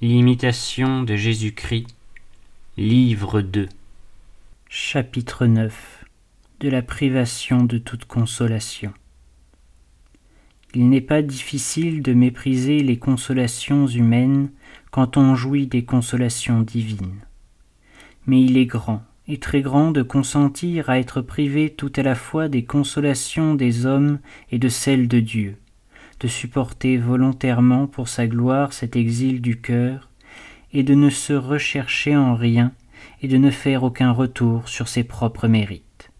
L'imitation de Jésus-Christ, livre 2 Chapitre 9 De la privation de toute consolation. Il n'est pas difficile de mépriser les consolations humaines quand on jouit des consolations divines. Mais il est grand, et très grand de consentir à être privé tout à la fois des consolations des hommes et de celles de Dieu, de supporter volontairement pour sa gloire cet exil du cœur, et de ne se rechercher en rien et de ne faire aucun retour sur ses propres mérites.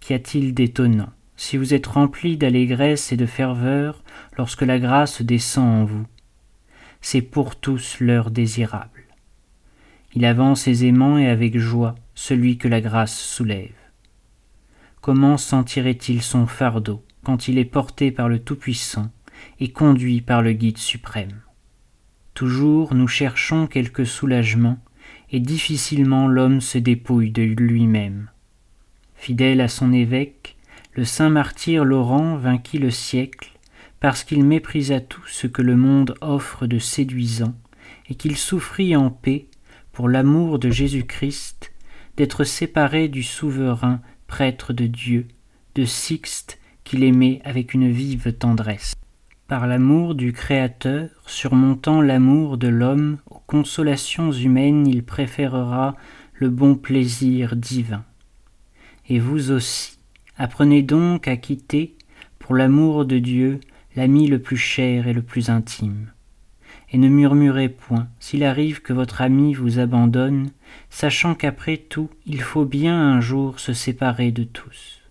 Qu'y a-t-il d'étonnant si vous êtes rempli d'allégresse et de ferveur lorsque la grâce descend en vous? C'est pour tous l'heure désirable. Il avance aisément et avec joie celui que la grâce soulève. Comment sentirait-il son fardeau quand il est porté par le Tout-Puissant et conduit par le Guide suprême Toujours nous cherchons quelque soulagement, et difficilement l'homme se dépouille de lui-même. Fidèle à son évêque, le saint martyr Laurent vainquit le siècle parce qu'il méprisa tout ce que le monde offre de séduisant et qu'il souffrit en paix pour l'amour de Jésus-Christ, d'être séparé du souverain prêtre de Dieu, de Sixte qu'il aimait avec une vive tendresse. Par l'amour du Créateur, surmontant l'amour de l'homme, aux consolations humaines il préférera le bon plaisir divin. Et vous aussi, apprenez donc à quitter, pour l'amour de Dieu, l'ami le plus cher et le plus intime et ne murmurez point s'il arrive que votre ami vous abandonne, sachant qu'après tout il faut bien un jour se séparer de tous.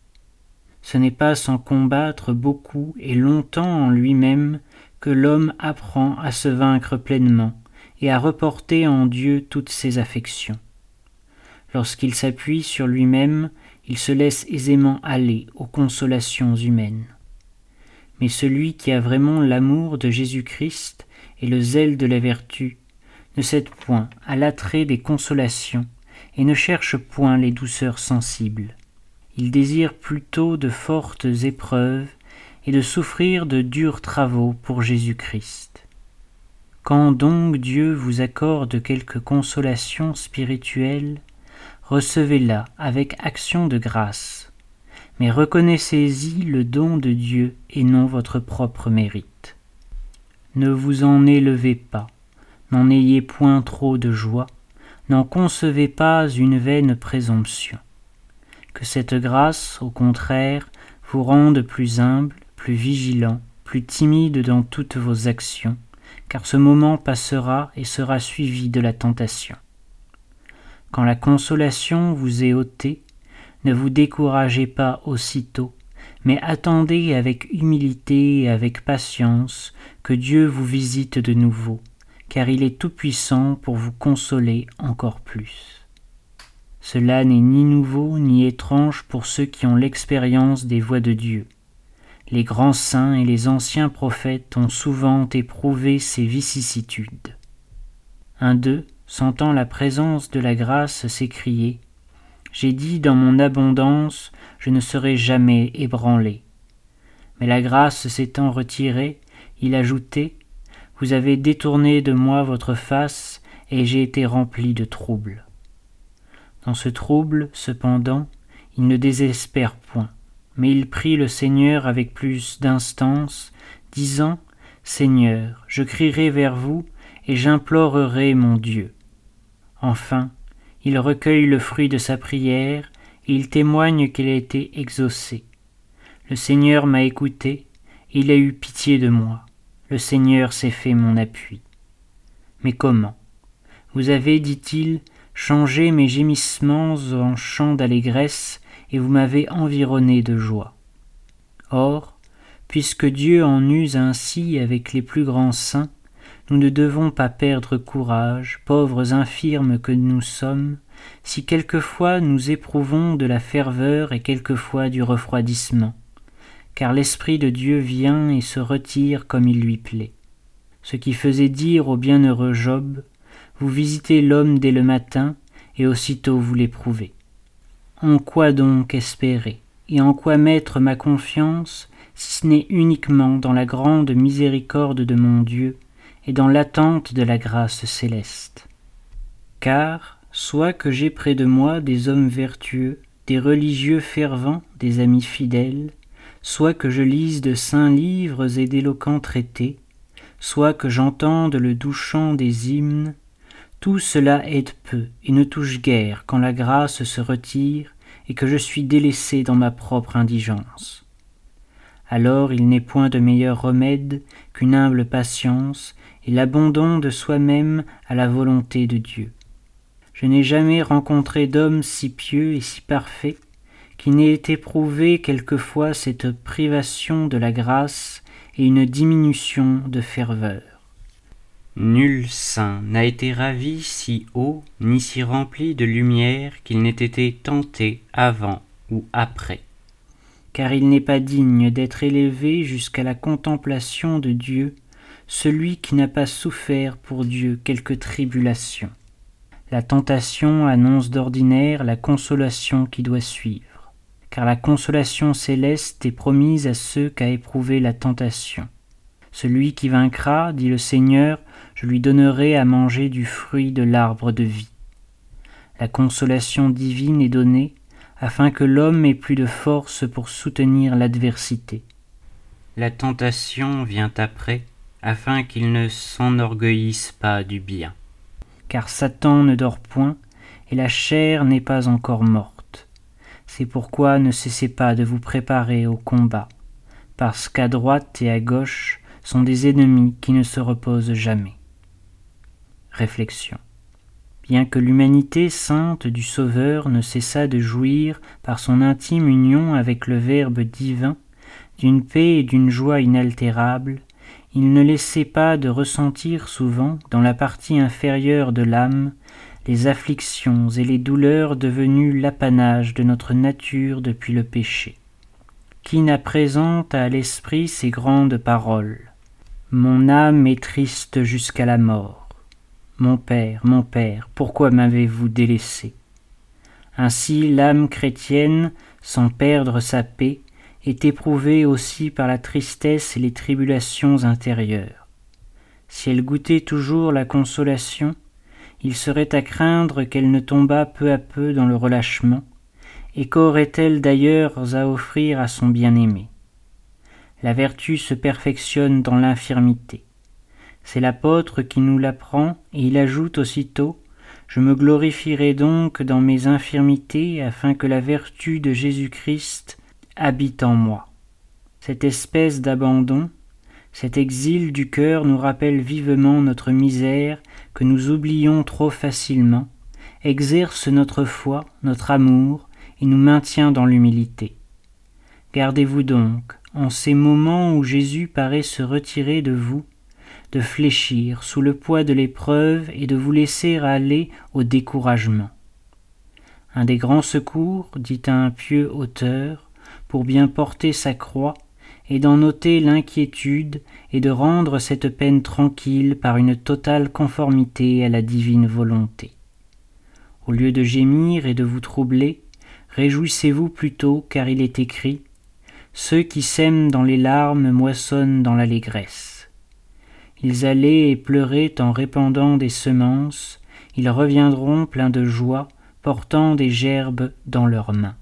Ce n'est pas sans combattre beaucoup et longtemps en lui-même que l'homme apprend à se vaincre pleinement et à reporter en Dieu toutes ses affections. Lorsqu'il s'appuie sur lui-même, il se laisse aisément aller aux consolations humaines. Mais celui qui a vraiment l'amour de Jésus-Christ et le zèle de la vertu, ne cède point à l'attrait des consolations, et ne cherche point les douceurs sensibles. Il désire plutôt de fortes épreuves et de souffrir de durs travaux pour Jésus-Christ. Quand donc Dieu vous accorde quelque consolation spirituelle, recevez-la avec action de grâce, mais reconnaissez-y le don de Dieu et non votre propre mérite. Ne vous en élevez pas, n'en ayez point trop de joie, n'en concevez pas une vaine présomption. Que cette grâce, au contraire, vous rende plus humble, plus vigilant, plus timide dans toutes vos actions, car ce moment passera et sera suivi de la tentation. Quand la consolation vous est ôtée, ne vous découragez pas aussitôt, mais attendez avec humilité et avec patience que Dieu vous visite de nouveau, car il est tout-puissant pour vous consoler encore plus. Cela n'est ni nouveau ni étrange pour ceux qui ont l'expérience des voies de Dieu. Les grands saints et les anciens prophètes ont souvent éprouvé ces vicissitudes. Un d'eux, sentant la présence de la grâce, s'écriait j'ai dit dans mon abondance, je ne serai jamais ébranlé. Mais la grâce s'étant retirée, il ajoutait, Vous avez détourné de moi votre face, et j'ai été rempli de trouble. Dans ce trouble, cependant, il ne désespère point, mais il prie le Seigneur avec plus d'instance, disant, Seigneur, je crierai vers vous, et j'implorerai mon Dieu. Enfin, il recueille le fruit de sa prière, et il témoigne qu'elle a été exaucée. Le Seigneur m'a écouté, il a eu pitié de moi. Le Seigneur s'est fait mon appui. Mais comment? Vous avez, dit-il, changé mes gémissements en chants d'allégresse, et vous m'avez environné de joie. Or, puisque Dieu en use ainsi avec les plus grands saints, nous ne devons pas perdre courage, pauvres infirmes que nous sommes, si quelquefois nous éprouvons de la ferveur et quelquefois du refroidissement, car l'Esprit de Dieu vient et se retire comme il lui plaît. Ce qui faisait dire au bienheureux Job, Vous visitez l'homme dès le matin, et aussitôt vous l'éprouvez. En quoi donc espérer, et en quoi mettre ma confiance, si ce n'est uniquement dans la grande miséricorde de mon Dieu, et dans l'attente de la grâce céleste? Car, soit que j'ai près de moi des hommes vertueux, des religieux fervents, des amis fidèles, soit que je lise de saints livres et d'éloquents traités, soit que j'entende le doux chant des hymnes, tout cela aide peu et ne touche guère quand la grâce se retire et que je suis délaissé dans ma propre indigence. Alors il n'est point de meilleur remède qu'une humble patience et l'abandon de soi-même à la volonté de Dieu. Je n'ai jamais rencontré d'homme si pieux et si parfait qui n'ait éprouvé quelquefois cette privation de la grâce et une diminution de ferveur. Nul saint n'a été ravi si haut ni si rempli de lumière qu'il n'ait été tenté avant ou après. Car il n'est pas digne d'être élevé jusqu'à la contemplation de Dieu celui qui n'a pas souffert pour Dieu quelque tribulation. La tentation annonce d'ordinaire la consolation qui doit suivre, car la consolation céleste est promise à ceux qu'a éprouvé la tentation. Celui qui vaincra, dit le Seigneur, je lui donnerai à manger du fruit de l'arbre de vie. La consolation divine est donnée afin que l'homme ait plus de force pour soutenir l'adversité. La tentation vient après, afin qu'il ne s'enorgueillisse pas du bien. Car Satan ne dort point, et la chair n'est pas encore morte. C'est pourquoi ne cessez pas de vous préparer au combat, parce qu'à droite et à gauche sont des ennemis qui ne se reposent jamais. Réflexion. Bien que l'humanité sainte du Sauveur ne cessât de jouir par son intime union avec le Verbe divin d'une paix et d'une joie inaltérables, il ne laissait pas de ressentir souvent dans la partie inférieure de l'âme les afflictions et les douleurs devenues l'apanage de notre nature depuis le péché. Qui n'a présent à l'esprit ces grandes paroles? Mon âme est triste jusqu'à la mort. Mon Père, mon Père, pourquoi m'avez-vous délaissé? Ainsi l'âme chrétienne, sans perdre sa paix, est éprouvée aussi par la tristesse et les tribulations intérieures. Si elle goûtait toujours la consolation, il serait à craindre qu'elle ne tombât peu à peu dans le relâchement, et qu'aurait-elle d'ailleurs à offrir à son bien-aimé? La vertu se perfectionne dans l'infirmité. C'est l'apôtre qui nous l'apprend, et il ajoute aussitôt Je me glorifierai donc dans mes infirmités afin que la vertu de Jésus-Christ habite en moi. Cette espèce d'abandon, cet exil du cœur nous rappelle vivement notre misère que nous oublions trop facilement, exerce notre foi, notre amour, et nous maintient dans l'humilité. Gardez-vous donc, en ces moments où Jésus paraît se retirer de vous, de fléchir sous le poids de l'épreuve et de vous laisser aller au découragement. Un des grands secours, dit un pieux auteur, pour bien porter sa croix, et d'en noter l'inquiétude et de rendre cette peine tranquille par une totale conformité à la divine volonté. Au lieu de gémir et de vous troubler, réjouissez-vous plutôt, car il est écrit Ceux qui sèment dans les larmes moissonnent dans l'allégresse. Ils allaient et pleuraient en répandant des semences, ils reviendront pleins de joie, portant des gerbes dans leurs mains.